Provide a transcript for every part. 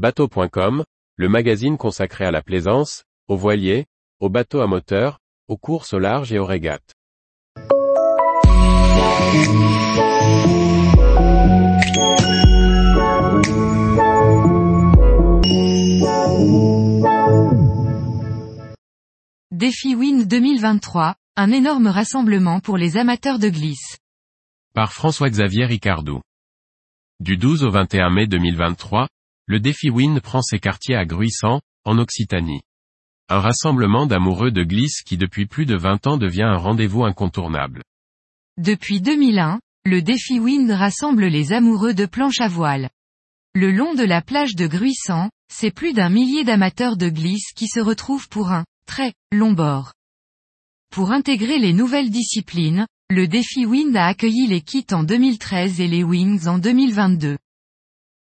Bateau.com, le magazine consacré à la plaisance, aux voiliers, aux bateaux à moteur, aux courses au large et aux régates. Défi Wind 2023, un énorme rassemblement pour les amateurs de glisse. Par François-Xavier Ricardou. Du 12 au 21 mai 2023, le défi Wind prend ses quartiers à Gruissant, en Occitanie. Un rassemblement d'amoureux de glisse qui depuis plus de 20 ans devient un rendez-vous incontournable. Depuis 2001, le défi Wind rassemble les amoureux de planche à voile. Le long de la plage de Gruissant, c'est plus d'un millier d'amateurs de glisse qui se retrouvent pour un très long bord. Pour intégrer les nouvelles disciplines, le défi Wind a accueilli les kits en 2013 et les Wings en 2022.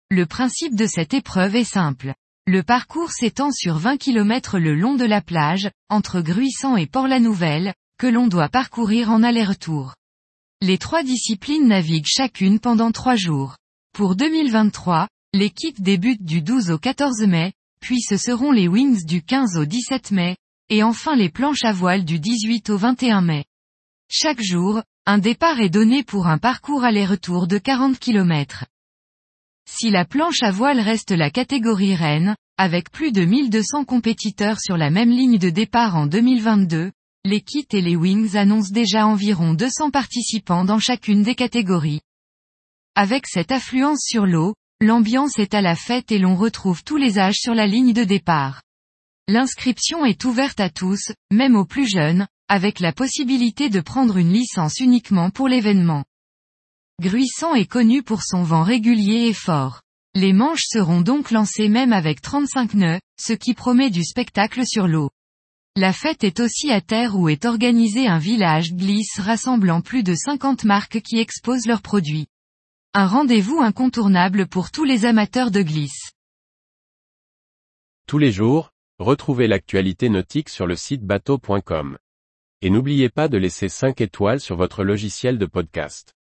Le principe de cette épreuve est simple. Le parcours s'étend sur 20 km le long de la plage, entre Gruissant et Port-la-Nouvelle, que l'on doit parcourir en aller-retour. Les trois disciplines naviguent chacune pendant trois jours. Pour 2023, l'équipe débute du 12 au 14 mai, puis ce seront les Wings du 15 au 17 mai, et enfin les planches à voile du 18 au 21 mai. Chaque jour, un départ est donné pour un parcours aller-retour de 40 km. Si la planche à voile reste la catégorie reine, avec plus de 1200 compétiteurs sur la même ligne de départ en 2022, les kits et les wings annoncent déjà environ 200 participants dans chacune des catégories. Avec cette affluence sur l'eau, l'ambiance est à la fête et l'on retrouve tous les âges sur la ligne de départ. L'inscription est ouverte à tous, même aux plus jeunes, avec la possibilité de prendre une licence uniquement pour l'événement. Gruissant est connu pour son vent régulier et fort. Les manches seront donc lancées même avec 35 nœuds, ce qui promet du spectacle sur l'eau. La fête est aussi à terre où est organisé un village glisse rassemblant plus de 50 marques qui exposent leurs produits. Un rendez-vous incontournable pour tous les amateurs de glisse. Tous les jours, retrouvez l'actualité nautique sur le site bateau.com. Et n'oubliez pas de laisser 5 étoiles sur votre logiciel de podcast.